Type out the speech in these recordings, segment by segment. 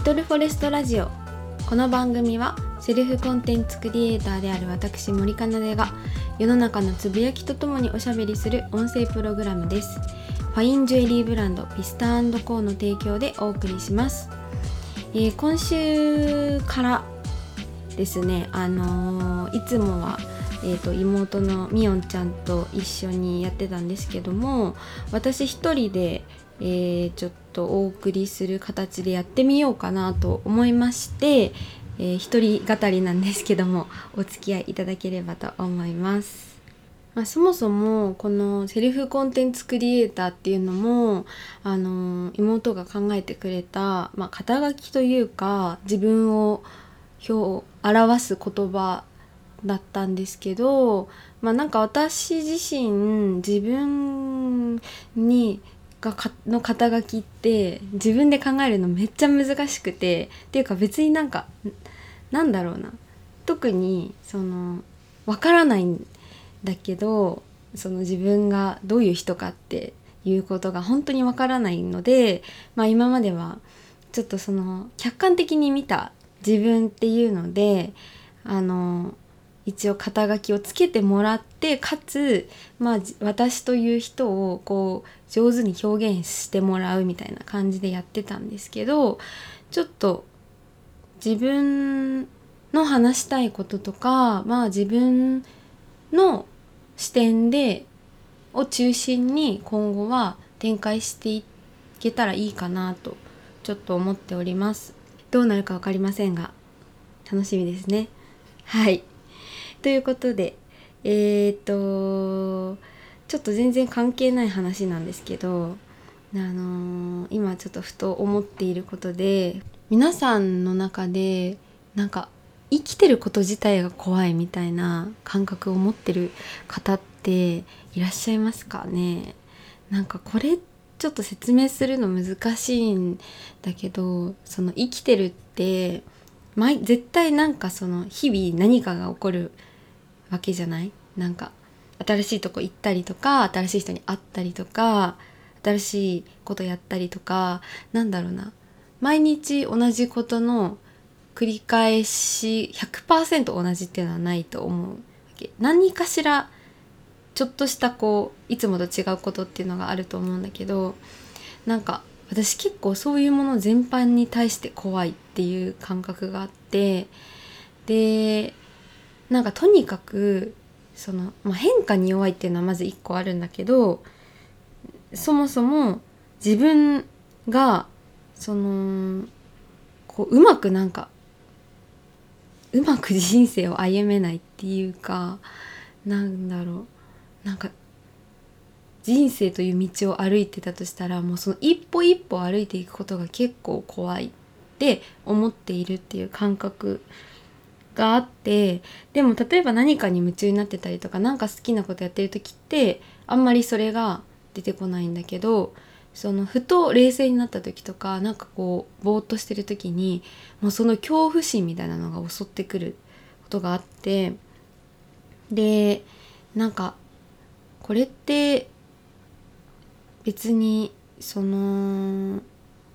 リトルフォレストラジオこの番組はセルフコンテンツクリエイターである私森かなでが世の中のつぶやきとともにおしゃべりする音声プログラムです。ファインジュエリーブランドピスタコーの提供でお送りします、えー、今週からですねあのー、いつもはえーと、妹のみおんちゃんと一緒にやってたんですけども私一人で、えー、ちょっとお送りする形でやってみようかなと思いまして、えー、一人語りなんですけどもお付き合いいただければと思います。まあ、そもそもこのセルフコンテンツクリエイターっていうのもあの妹が考えてくれた、まあ、肩書きというか自分を表表す言葉だったんですけどまあなんか私自身自分にがかの肩書きって自分で考えるのめっちゃ難しくてっていうか別になんかなんだろうな。特にそのわからないんだけどその自分がどういう人かっていうことが本当にわからないので、まあ、今まではちょっとその客観的に見た自分っていうのであの一応肩書きをつけてもらってかつ、まあ、私という人をこう上手に表現してもらうみたいな感じでやってたんですけどちょっと自分の話したいこととかまあ自分の視点でを中心に今後は展開していけたらいいかなとちょっと思っております。どうなるか分かりませんが楽しみですね。はい。ということでえー、っとちょっと全然関係ない話なんですけどあのー、今ちょっとふと思っていることで皆さんの中でなんか生きてること自体が怖いみたいな感覚を持ってる方っていらっしゃいますかね？なんかこれちょっと説明するの難しいんだけどその生きてるって絶対なんかその日々何かが起こるわけじゃない？なんか新しいとこ行ったりとか新しい人に会ったりとか新しいことやったりとかなんだろうな。毎日同じことの繰り返し100%同じっていうのはないと思う何かしらちょっとしたこういつもと違うことっていうのがあると思うんだけどなんか私結構そういうもの全般に対して怖いっていう感覚があってでなんかとにかくその、まあ、変化に弱いっていうのはまず一個あるんだけどそもそも自分がそのこううまくなんかうまく人生を歩めないっていうかなんだろう。なんか人生という道を歩いてたとしたらもうその一歩一歩歩いていくことが結構怖いって思っているっていう感覚があってでも例えば何かに夢中になってたりとか何か好きなことやってる時ってあんまりそれが出てこないんだけどそのふと冷静になった時とかなんかこうぼーっとしてる時にもうその恐怖心みたいなのが襲ってくることがあってでなんかこれって別にその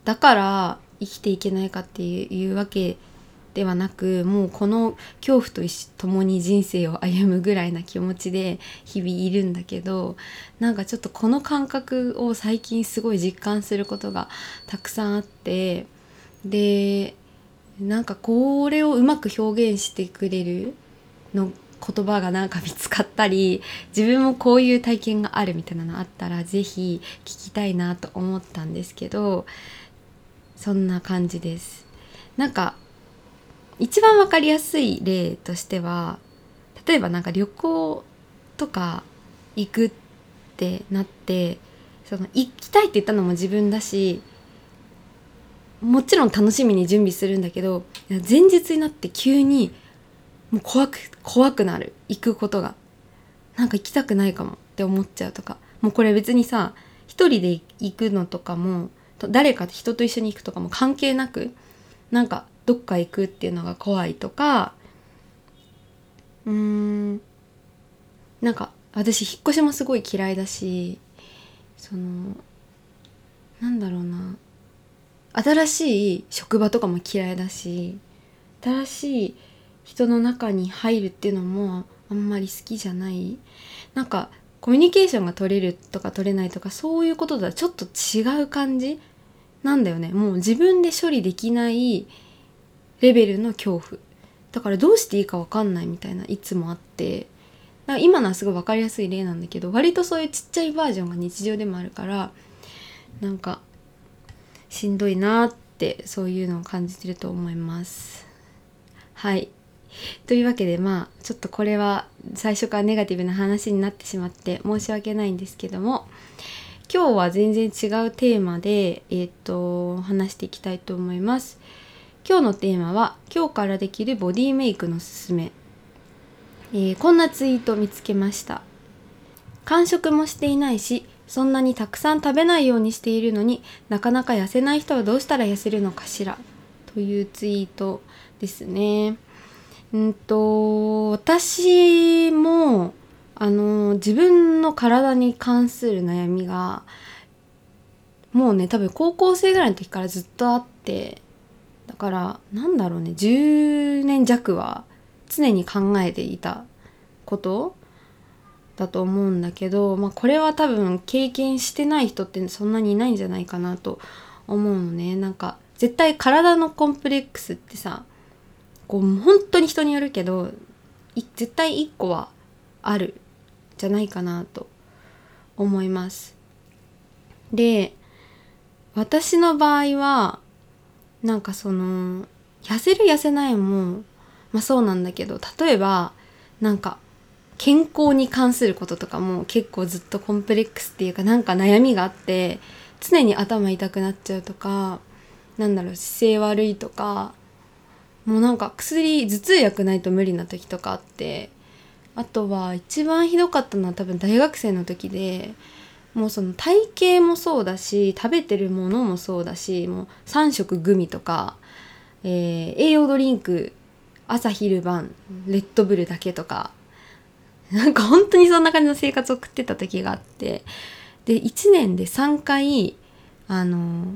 だから生きていけないかっていうわけではなくもうこの恐怖と共に人生を歩むぐらいな気持ちで日々いるんだけどなんかちょっとこの感覚を最近すごい実感することがたくさんあってでなんかこれをうまく表現してくれるの言葉がなんか見つかったり自分もこういう体験があるみたいなのあったら是非聞きたいなと思ったんですけどそんな感じです。なんか一番分かりやすい例としては例えばなんか旅行とか行くってなってその行きたいって言ったのも自分だしもちろん楽しみに準備するんだけど前日になって急にもう怖く怖くなる。行くことが。なんか行きたくないかもって思っちゃうとか。もうこれ別にさ一人で行くのとかも誰か人と一緒に行くとかも関係なくなんかどっか行くっていうのが怖いとかうーん。なんか私引っ越しもすごい嫌いだしそのなんだろうな。新しい職場とかも嫌いだし新しい人の中に入るっていうのもあんまり好きじゃない。なんかコミュニケーションが取れるとか取れないとかそういうこととはちょっと違う感じなんだよね。もう自分で処理できないレベルの恐怖。だからどうしていいか分かんないみたいないつもあって。今のはすごい分かりやすい例なんだけど割とそういうちっちゃいバージョンが日常でもあるからなんかしんどいなってそういうのを感じてると思います。はい。というわけでまあちょっとこれは最初からネガティブな話になってしまって申し訳ないんですけども今日は全然違うテーマでえっ、と話していきたいと思います。今日のテーマは今日からできるボディメイクのすすめ、えー、こんなツイート見つけました。完食もしていないしそんなにたくさん食べないようにしているのになかなか痩せない人はどうしたら痩せるのかしら。というツイートですね。うんと私もあの自分の体に関する悩みがもうね多分高校生ぐらいの時からずっとあってだからなんだろうね。10年弱は常に考えていたことだと思うんだけど、まあ、これは多分経験してない人ってそんなにいないんじゃないかなと思うのね。なんか絶対体のコンプレックスってさこう本当に人によるけど絶対1個はあるじゃないかなと思います。で私の場合はなんかその痩せる痩せないもまあそうなんだけど例えばなんか健康に関することとかも結構ずっとコンプレックスっていうかなんか悩みがあって常に頭痛くなっちゃうとかなんだろう姿勢悪いとかもうなんか薬頭痛薬ないと無理な時とかあってあとは一番ひどかったのは多分大学生の時でもうその体型もそうだし食べてるものもそうだしもう3食グミとか、えー、栄養ドリンク朝昼晩レッドブルだけとかなんか本当にそんな感じの生活を送ってた時があってで1年で3回あの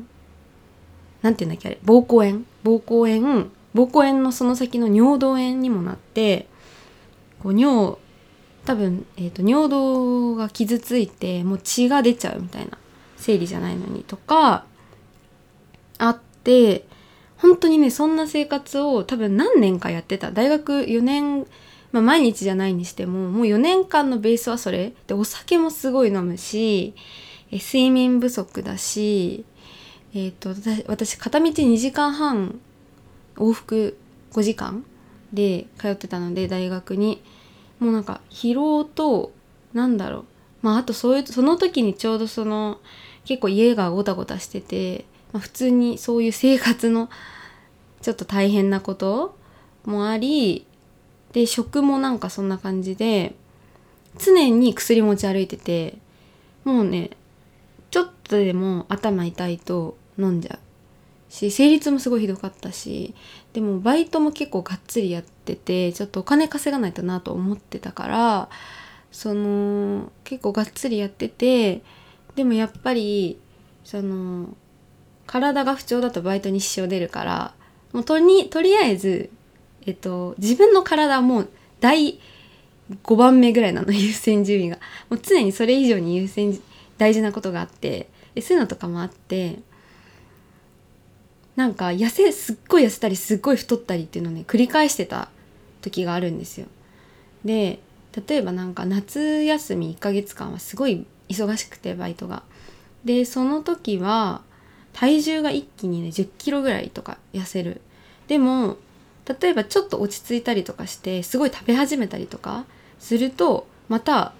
何て言うんだっけあれ膀胱炎？膀胱炎膀胱炎のその先の尿道炎にもなってこう尿多分、えーと、尿道が傷ついてもう血が出ちゃうみたいな生理じゃないのにとかあって本当にねそんな生活を多分何年かやってた。大学4年まあ、毎日じゃないにしてももう4年間のベースはそれ。でお酒もすごい飲むし睡眠不足だし、えーと、私片道2時間半往復5時間で通ってたので大学に。もうなんか疲労となんだろう。まああとそういうその時にちょうどその結構家がゴタゴタしてて、まあ、普通にそういう生活のちょっと大変なこともありで食もなんかそんな感じで常に薬持ち歩いててもうねちょっとでも頭痛いと飲んじゃうし生理痛もすごいひどかったしでもバイトも結構がっつりやっててちょっとお金稼がないとなと思ってたからその結構がっつりやっててでもやっぱりその体が不調だとバイトに支障出るからもうとにとりあえずえっと、自分の体も第5番目ぐらいなの優先順位が。もう常にそれ以上に優先大事なことがあってでそういうのとかもあってなんか痩せすっごい痩せたりすっごい太ったりっていうのをね繰り返してた時があるんですよ。で例えばなんか夏休み1ヶ月間はすごい忙しくてバイトが。でその時は体重が一気にね1 0キロぐらいとか痩せる。でも例えばちょっと落ち着いたりとかしてすごい食べ始めたりとかするとまた、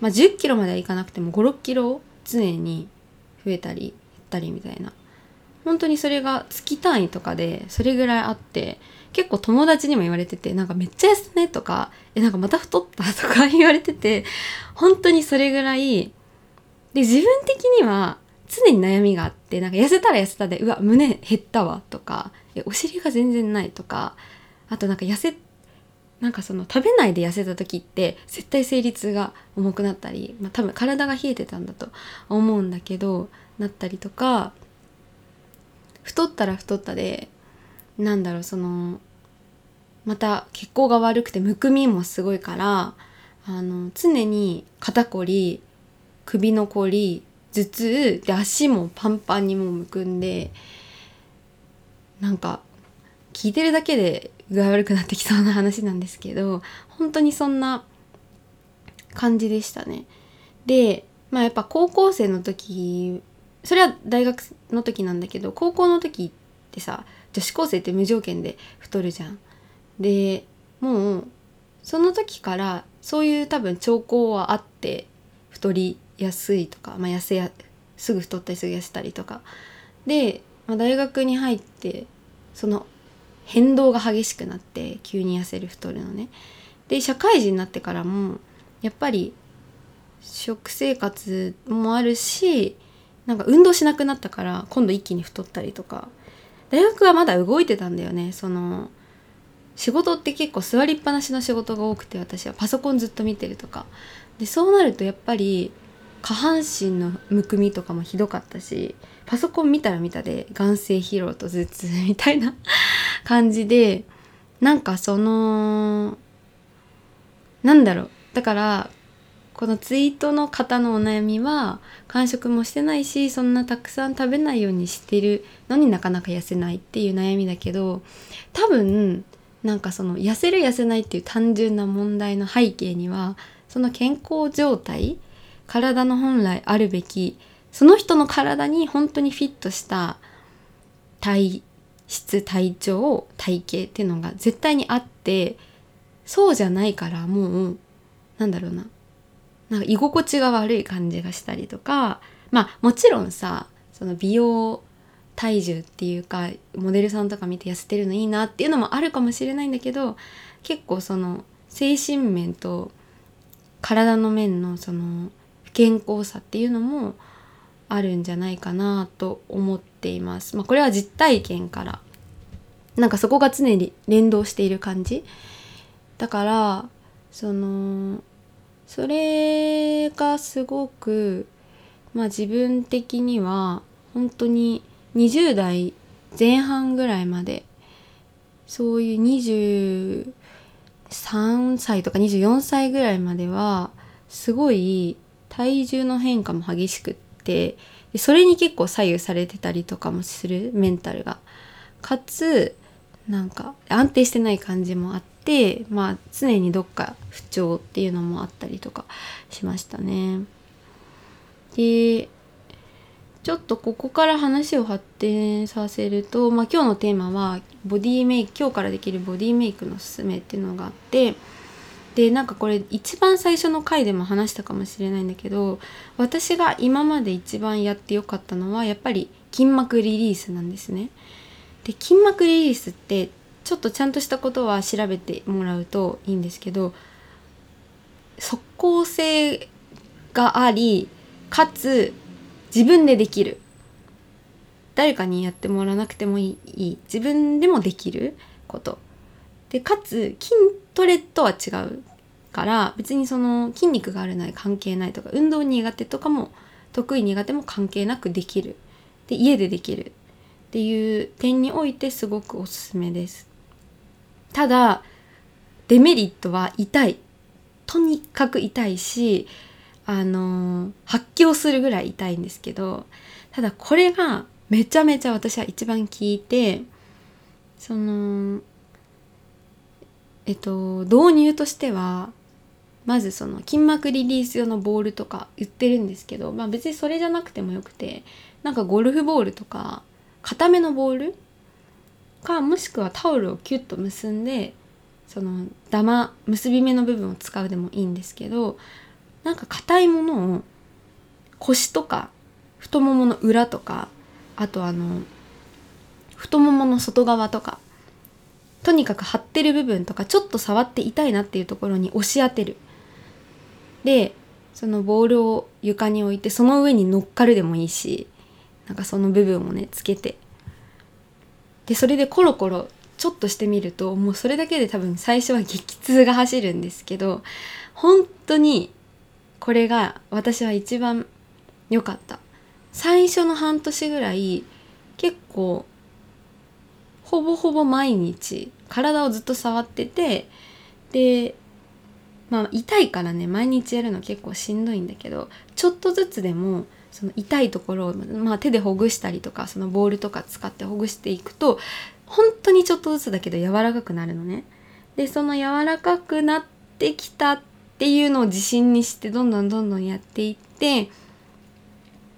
まあ、1 0キロまではいかなくても5 6キロ常に増えたり減ったりみたいな本当にそれが月単位とかでそれぐらいあって結構友達にも言われててなんかめっちゃ痩せねとかえなんかまた太ったとか 言われてて本当にそれぐらいで自分的には常に悩みがあってなんか痩せたら痩せたでうわ胸減ったわとかお尻が全然ないとかあとなんか痩せなんかその食べないで痩せた時って絶対生理痛が重くなったり、まあ、多分体が冷えてたんだと思うんだけどなったりとか太ったら太ったでなんだろうそのまた血行が悪くてむくみもすごいからあの常に肩こり首のこり頭痛で足もパンパンにもむくんでなんか聞いてるだけで具合悪くなってきそうな話なんですけど本当にそんな感じでしたね。でまあやっぱ高校生の時それは大学の時なんだけど高校の時ってさ女子高生って無条件で太るじゃん。でもうその時からそういう多分兆候はあって太りやすいとか、まあ、痩せやすぐ太ったりすぐ痩せたりとかで、まあ、大学に入ってその変動が激しくなって急に痩せる太るのねで社会人になってからもやっぱり食生活もあるしなんか運動しなくなったから今度一気に太ったりとか。大学はまだ動いてたんだよね。その仕事って結構座りっぱなしの仕事が多くて私は。パソコンずっと見てるとか。でそうなるとやっぱり下半身のむくみとかもひどかったしパソコン見たら見たで眼性疲労と頭痛みたいな 感じでなんかそのなんだろう。だからこのツイートの方のお悩みは完食もしてないしそんなたくさん食べないようにしてるのになかなか痩せないっていう悩みだけど多分なんかその痩せる痩せないっていう単純な問題の背景にはその健康状態体の本来あるべきその人の体に本当にフィットした体質体調体型っていうのが絶対にあってそうじゃないからもうなんだろうななんか居心地が悪い感じがしたりとかまあもちろんさその美容体重っていうかモデルさんとか見て痩せてるのいいなっていうのもあるかもしれないんだけど結構その精神面と体の面のその不健康さっていうのもあるんじゃないかなと思っています。まあ、これは実体験からなんかそこが常に連動している感じだからそのそれがすごくまあ自分的には本当に20代前半ぐらいまでそういう23歳とか24歳ぐらいまではすごい体重の変化も激しくってそれに結構左右されてたりとかもするメンタルが。かつなんか安定してない感じもあってまあ常にどっか不調っていうのもあったりとかしましたね。でちょっとここから話を発展させると、まあ、今日のテーマはボディメイク今日からできるボディメイクのすすめっていうのがあってでなんかこれ一番最初の回でも話したかもしれないんだけど私が今まで一番やってよかったのはやっぱり筋膜リリースなんですね。で筋膜リリースってちょっとちゃんとしたことは調べてもらうといいんですけど即効性がありかつ自分でできる。誰かにやってもらわなくてもいい。自分でもできること。でかつ筋トレとは違うから別にその筋肉があるない関係ないとか運動苦手とかも得意苦手も関係なくできる。で家でできる。っていう点においてすごくおすすめです。ただデメリットは痛い。とにかく痛いしあの発狂するぐらい痛いんですけどただこれがめちゃめちゃ私は一番効いてそのえっと導入としてはまずその筋膜リリース用のボールとか売ってるんですけど、まあ、別にそれじゃなくてもよくてなんかゴルフボールとか固めのボールかもしくはタオルをキュッと結んでそのダマ結び目の部分を使うでもいいんですけどなんか硬いものを腰とか太ももの裏とかあとあの太ももの外側とかとにかく張ってる部分とかちょっと触って痛いなっていうところに押し当てる。でそのボールを床に置いてその上に乗っかるでもいいしなんかその部分をねつけて。でそれでコロコロちょっとしてみるともうそれだけで多分最初は激痛が走るんですけど本当にこれが私は一番良かった。最初の半年ぐらい結構ほぼほぼ毎日体をずっと触っててでまあ痛いからね毎日やるの結構しんどいんだけどちょっとずつでもその痛いところを、まあ、手でほぐしたりとかそのボールとか使ってほぐしていくと本当にちょっとずつだけど柔らかくなるのね。でその柔らかくなってきたっていうのを自信にしてどんどんどんどんやっていって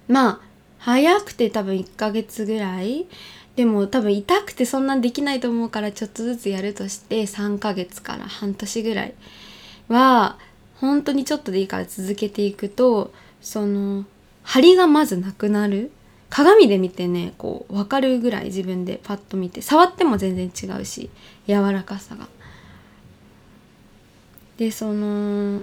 まあ早くて多分1ヶ月ぐらいでも多分痛くてそんなんできないと思うからちょっとずつやるとして3ヶ月から半年ぐらいは本当にちょっとでいいから続けていくとその張りがまずなくなる鏡で見てねこう分かるぐらい自分でパッと見て触っても全然違うし柔らかさが。でその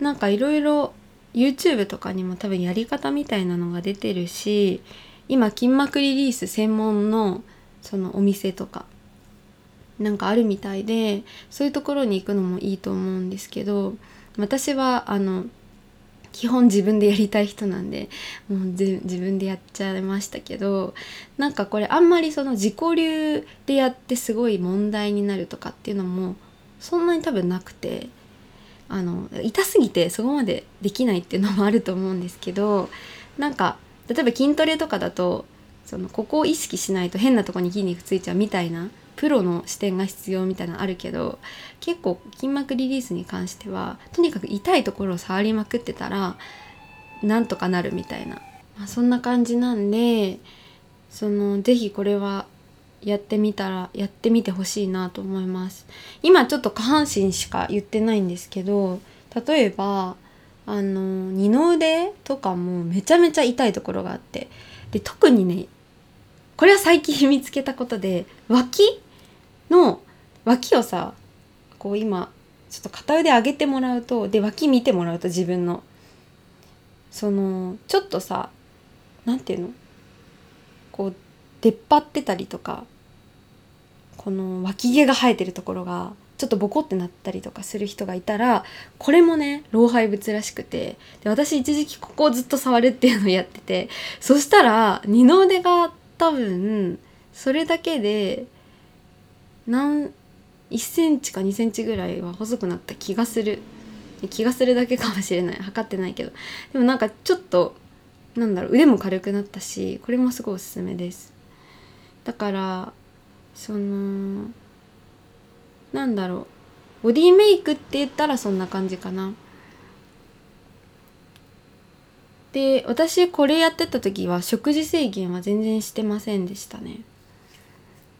なんかいろいろ YouTube とかにも多分やり方みたいなのが出てるし今筋膜リリース専門のそのお店とかなんかあるみたいでそういうところに行くのもいいと思うんですけど私はあの基本自分でやりたい人なんでもう自分でやっちゃいましたけどなんかこれあんまりその自己流でやってすごい問題になるとかっていうのもそんなに多分なくてあの痛すぎてそこまでできないっていうのもあると思うんですけどなんか例えば筋トレとかだとそのここを意識しないと変なとこに筋肉ついちゃうみたいなプロの視点が必要みたいなのあるけど結構筋膜リリースに関してはとにかく痛いところを触りまくってたらなんとかなるみたいな、まあ、そんな感じなんでその是非これはやってみたらやってみてほしいなと思います。今ちょっと下半身しか言ってないんですけど例えばあの二の腕とかもめちゃめちゃ痛いところがあってで特にねこれは最近見つけたことで脇の脇をさこう今ちょっと片腕上げてもらうとで脇見てもらうと自分の。そのちょっとさ何て言うの？こう出っ張ってたりとかこの脇毛が生えてるところがちょっとボコってなったりとかする人がいたらこれもね老廃物らしくてで私一時期ここをずっと触るっていうのをやっててそしたら二の腕が多分それだけで何1センチか2センチぐらいは細くなった気がする。気がするだけかもしれない。測ってないけど。でもなんかちょっとなんだろう。腕も軽くなったしこれもすごいおすすめです。だからそのなんだろう。ボディメイクって言ったらそんな感じかな。で私これやってた時は食事制限は全然してませんでしたね。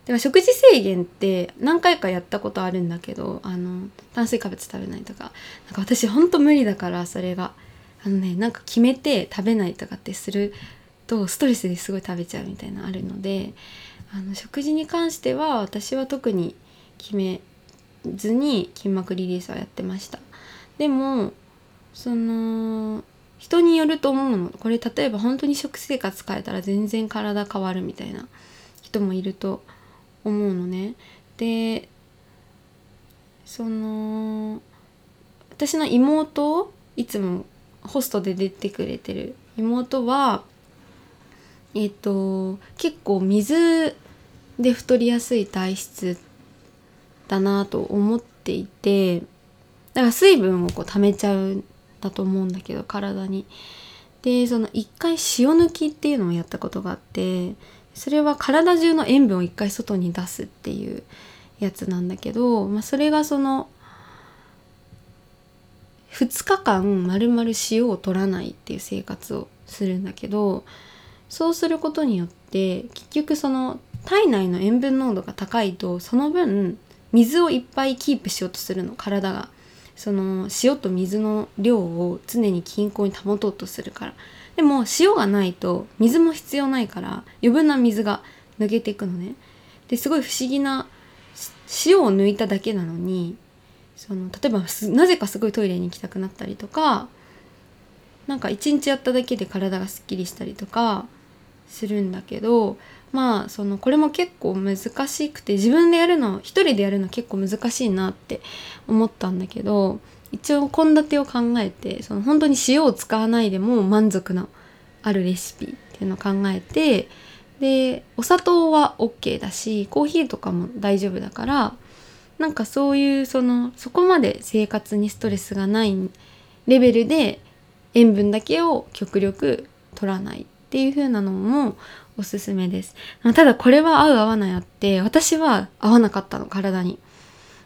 でも食事制限って何回かやったことあるんだけどあの炭水化物食べないとか。なんか私ほんと無理だからそれが。あのねなんか決めて食べないとかってするとストレスですごい食べちゃうみたいなのあるのであの食事に関しては私は特に決めずに筋膜リリースはやってました。でもその人によると思うの。これ例えば本当に食生活変えたら全然体変わるみたいな人もいると思うのね。でその私の妹いつもホストで出てくれてる妹はえっ、と結構水で太りやすい体質だなと思っていてだから水分をこう溜めちゃうだと思うんだけど体に。でその一回塩抜きっていうのをやったことがあってそれは体中の塩分を一回外に出すっていうやつなんだけど、まあ、それがその2日間まるまる塩を取らないっていう生活をするんだけどそうすることによって結局その体内の塩分濃度が高いとその分水をいっぱいキープしようとするの体がその塩と水の量を常に均衡に保とうとするから。でも塩がないと水も必要ないから余分な水が抜けていくのね。ですごい不思議な塩を抜いただけなのにその例えばなぜかすごいトイレに行きたくなったりとかなんか一日やっただけで体がすっきりしたりとかするんだけどまあそのこれも結構難しくて自分でやるの一人でやるの結構難しいなって思ったんだけど一応献立を考えてその本当に塩を使わないでも満足のあるレシピっていうのを考えてでお砂糖は OK だしコーヒーとかも大丈夫だからなんかそういうそのそこまで生活にストレスがないレベルで塩分だけを極力取らないっていう風なのもおすすめです。ただこれは合う合わないあって私は合わなかったの体に。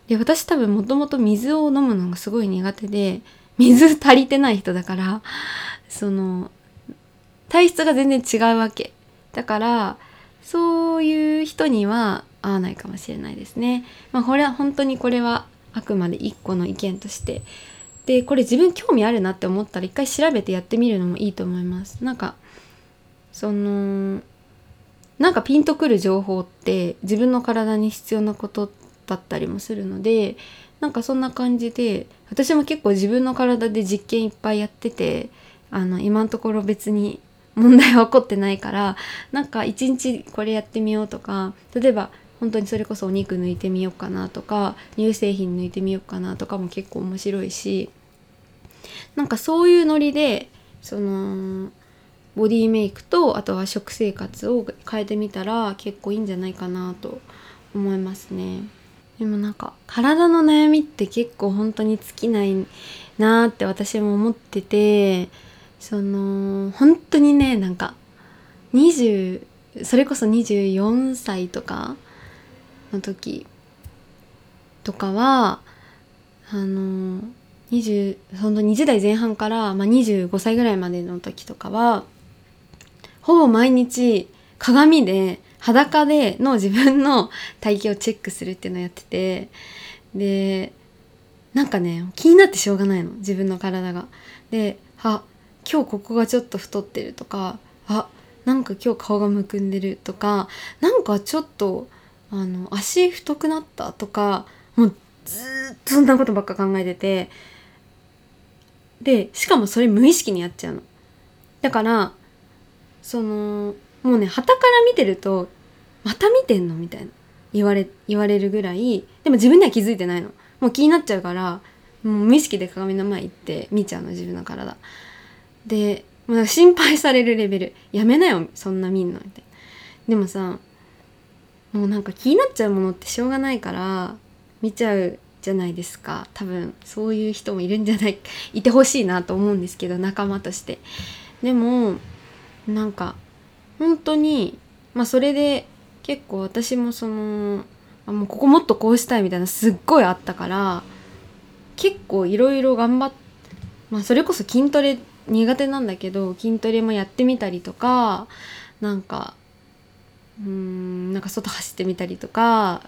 で私多分もともと水を飲むのがすごい苦手で水足りてない人だからその体質が全然違うわけ。だからそういう人には合わないかもしれないですね。まあこれは本当にこれはあくまで一個の意見としてでこれ自分興味あるなって思ったら一回調べてやってみるのもいいと思います。なんかそのなんかピンとくる情報って自分の体に必要なことだったりもするのでなんかそんな感じで私も結構自分の体で実験いっぱいやっててあの今のところ別に問題は起こってないから なんか一日これやってみようとか例えば本当にそれこそお肉抜いてみようかなとか乳製品抜いてみようかなとかも結構面白いしなんかそういうノリでそのボディメイクとあとは食生活を変えてみたら結構いいんじゃないかなと思いますね。でもなんか体の悩みって結構本当に尽きないなーって私も思っててその本当にねなんか20それこそ24歳とかの時とかはあの20本当20代前半から、まあ、25歳ぐらいまでの時とかはほぼ毎日鏡で裸での自分の体型をチェックするっていうのをやっててでなんかね気になってしょうがないの自分の体が。であ今日ここがちょっと太ってるとかあなんか今日顔がむくんでるとかなんかちょっとあの足太くなったとかもうずっとそんなことばっか考えててでしかもそれ無意識にやっちゃうの。だからそのもうね旗から見てるとまた見てんのみたいな言われ言われるぐらいでも自分では気づいてないの。もう気になっちゃうからもう無意識で鏡の前行って見ちゃうの自分の体。でもう心配されるレベル。やめなよそんな見んのみたいな。でもさもうなんか気になっちゃうものってしょうがないから見ちゃうじゃないですか。多分そういう人もいるんじゃないいてほしいなと思うんですけど仲間として。でもなんか本当にまあそれで結構私もそのあもうここもっとこうしたいみたいなすっごいあったから結構いろいろ頑張ってまあそれこそ筋トレ苦手なんだけど筋トレもやってみたりとかなんかうんなんか外走ってみたりとか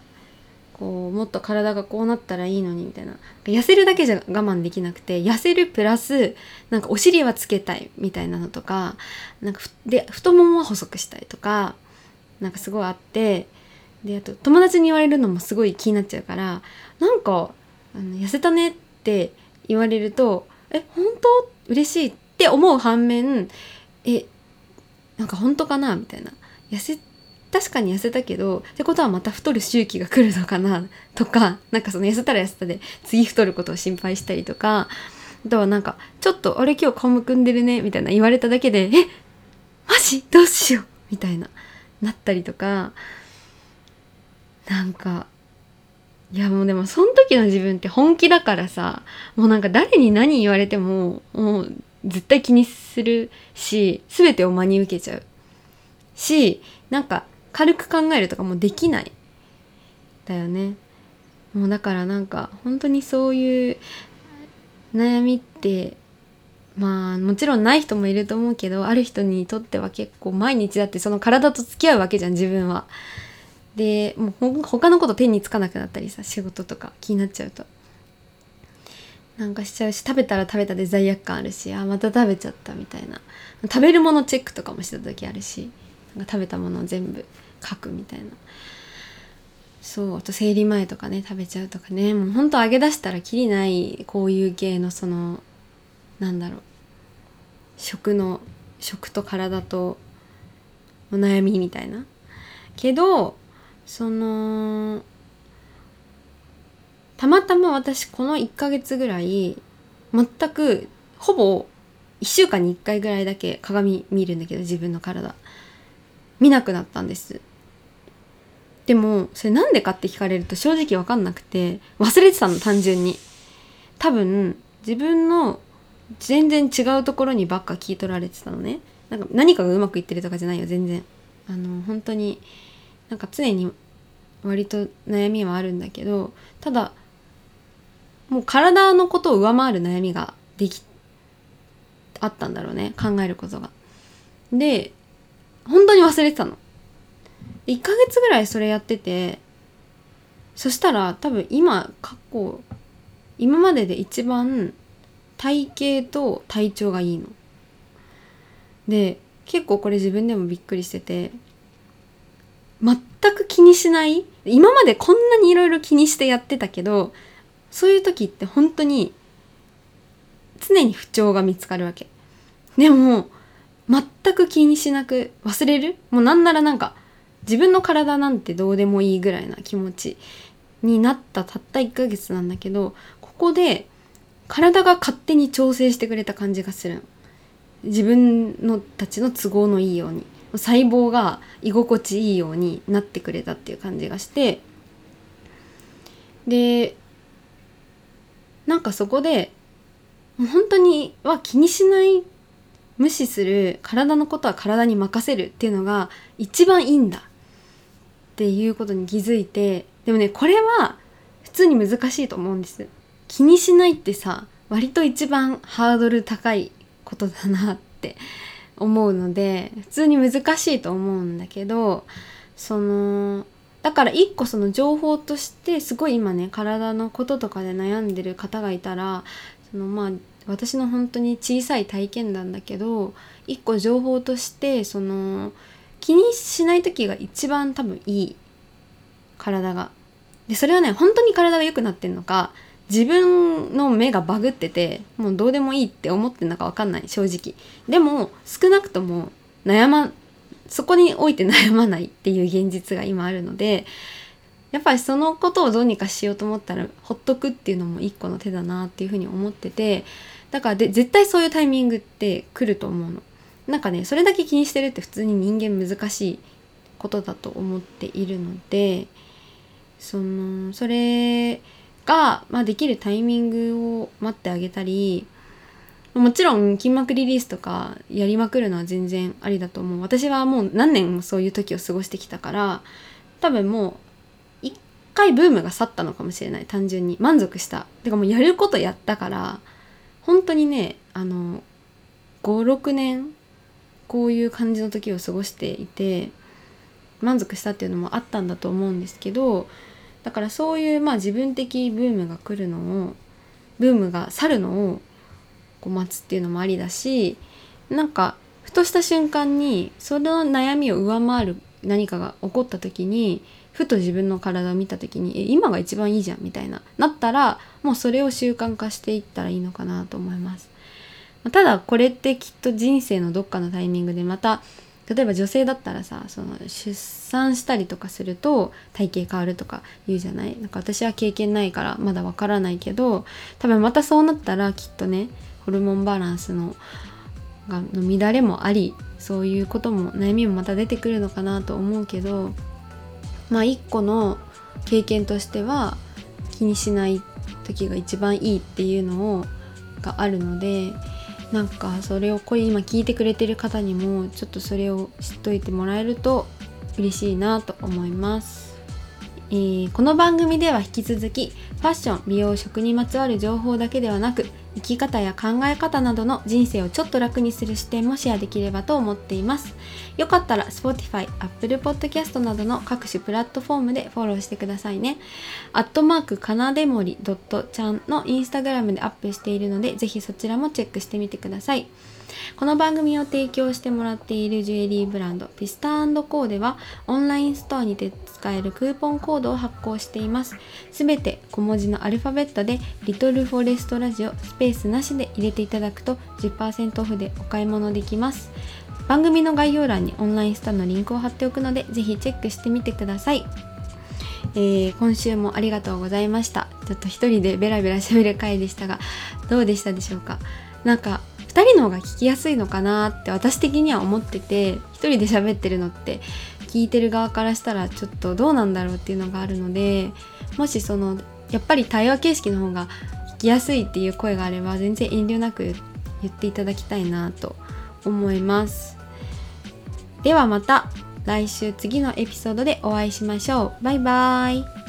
こうもっと体がこうなったらいいのにみたいな。痩せるだけじゃ我慢できなくて痩せるプラスなんかお尻はつけたいみたいなのとかなんかで太ももは細くしたいとかなんかすごいあってであと友達に言われるのもすごい気になっちゃうからなんかあの痩せたねって言われるとえ本当？嬉しいって思う反面えなんか本当かな？みたいな。痩せ確かに痩せたけどってことはまた太る周期が来るのかなとか なんかその痩せたら痩せたで次太ることを心配したりとかあとはなんかちょっとあれ今日顔むくんでるねみたいな言われただけでえマジ？どうしよう？みたいななったりとかなんかいやもうでもその時の自分って本気だからさもうなんか誰に何言われてももう絶対気にするし全てを真に受けちゃうしなんか軽く考えるとかもできない。だよね。もうだからなんか本当にそういう悩みってまあもちろんない人もいると思うけどある人にとっては結構毎日だってその体と付き合うわけじゃん自分は。でもう他のこと手につかなくなったりさ仕事とか気になっちゃうと。なんかしちゃうし食べたら食べたで罪悪感あるしあまた食べちゃったみたいな。食べるものチェックとかもしてた時あるしなんか食べたもの全部。書くみたいな。そうあと生理前とかね食べちゃうとかね。もうほんと揚げ出したらきりないこういう系のそのなんだろう。食の食と体とお悩みみたいな。けどそのたまたま私この1ヶ月ぐらい全くほぼ1週間に1回ぐらいだけ鏡見るんだけど自分の体。見なくなったんです。でもそれなんでかって聞かれると正直分かんなくて忘れてたの単純に多分自分の全然違うところにばっか聞い取られてたのねなんか何かがうまくいってるとかじゃないよ全然あの本当になんか常に割と悩みはあるんだけどただもう体のことを上回る悩みができあったんだろうね考えることが。で本当に忘れてたの。1ヶ月ぐらいそれやっててそしたら多分今過去今までで一番体型と体調がいいの。で結構これ自分でもびっくりしてて全く気にしない今までこんなにいろいろ気にしてやってたけどそういう時って本当に常に不調が見つかるわけでも全く気にしなく忘れる？もうなんならなんか自分の体なんてどうでもいいぐらいな気持ちになったたった1ヶ月なんだけどここで体が勝手に調整してくれた感じがする自分のたちの都合のいいように細胞が居心地いいようになってくれたっていう感じがして。でなんかそこで本当には気にしない無視する体のことは体に任せるっていうのが一番いいんだ。っていうことに気づいてでもねこれは普通に難しいと思うんです。気にしないってさ割と一番ハードル高いことだなって 思うので普通に難しいと思うんだけどそのだから一個その情報としてすごい今ね体のこととかで悩んでる方がいたらそのまあ私の本当に小さい体験談だけど一個情報としてその気にしない時が一番多分いい体が。でそれはね本当に体が良くなってんのか自分の目がバグっててもうどうでもいいって思ってんのか分かんない正直でも少なくとも悩まそこにおいて悩まないっていう現実が今あるのでやっぱりそのことをどうにかしようと思ったらほっとくっていうのも一個の手だなっていうふうに思っててだからで絶対そういうタイミングって来ると思うのなんかねそれだけ気にしてるって普通に人間難しいことだと思っているのでそのそれが、まあ、できるタイミングを待ってあげたりもちろん筋膜リリースとかやりまくるのは全然ありだと思う。私はもう何年もそういう時を過ごしてきたから多分もう一回ブームが去ったのかもしれない。単純に。満足した。てかもうやることやったから本当にねあの56年こういう感じの時を過ごしていて満足したっていうのもあったんだと思うんですけどだからそういうまあ自分的ブームが来るのをブームが去るのをこう待つっていうのもありだしなんかふとした瞬間にその悩みを上回る何かが起こった時にふと自分の体を見た時にえ今が一番いいじゃんみたいななったらもうそれを習慣化していったらいいのかなと思います。ただこれってきっと人生のどっかのタイミングでまた例えば女性だったらさその出産したりとかすると体型変わるとか言うじゃない？なんか私は経験ないからまだわからないけど多分またそうなったらきっとねホルモンバランスのがの乱れもありそういうことも悩みもまた出てくるのかなと思うけどまあ一個の経験としては気にしない時が一番いいっていうのをがあるのでなんかそれをこれ今聞いてくれてる方にもちょっとそれを知っといてもらえると嬉しいなと思います、えー、この番組では引き続きファッション美容食にまつわる情報だけではなく生き方や考え方などの人生をちょっと楽にする視点もシェアできればと思っています。よかったら Spotify、Apple Podcast などの各種プラットフォームでフォローしてくださいね。アットマークかなでもり.ちゃんのインスタグラムでアップしているのでぜひそちらもチェックしてみてください。この番組を提供してもらっているジュエリーブランドピスタコーではオンラインストアにて使えるクーポンコードを発行しています。すべて小文字のアルファベットでリトルフォレストラジオスペースなしで入れていただくと10%オフでお買い物できます。番組の概要欄にオンラインストアのリンクを貼っておくのでぜひチェックしてみてください。えー、今週もありがとうございました。ちょっと一人でベラベラ喋る回でしたが、どうでしたでしょうか？なんか2人の方が聞きやすいのかなって私的には思ってて1人で喋ってるのって聞いてる側からしたらちょっとどうなんだろうっていうのがあるのでもしそのやっぱり対話形式の方が聞きやすいっていう声があれば全然遠慮なく言っていただきたいなと思います。ではまた来週次のエピソードでお会いしましょう。バイバーイ。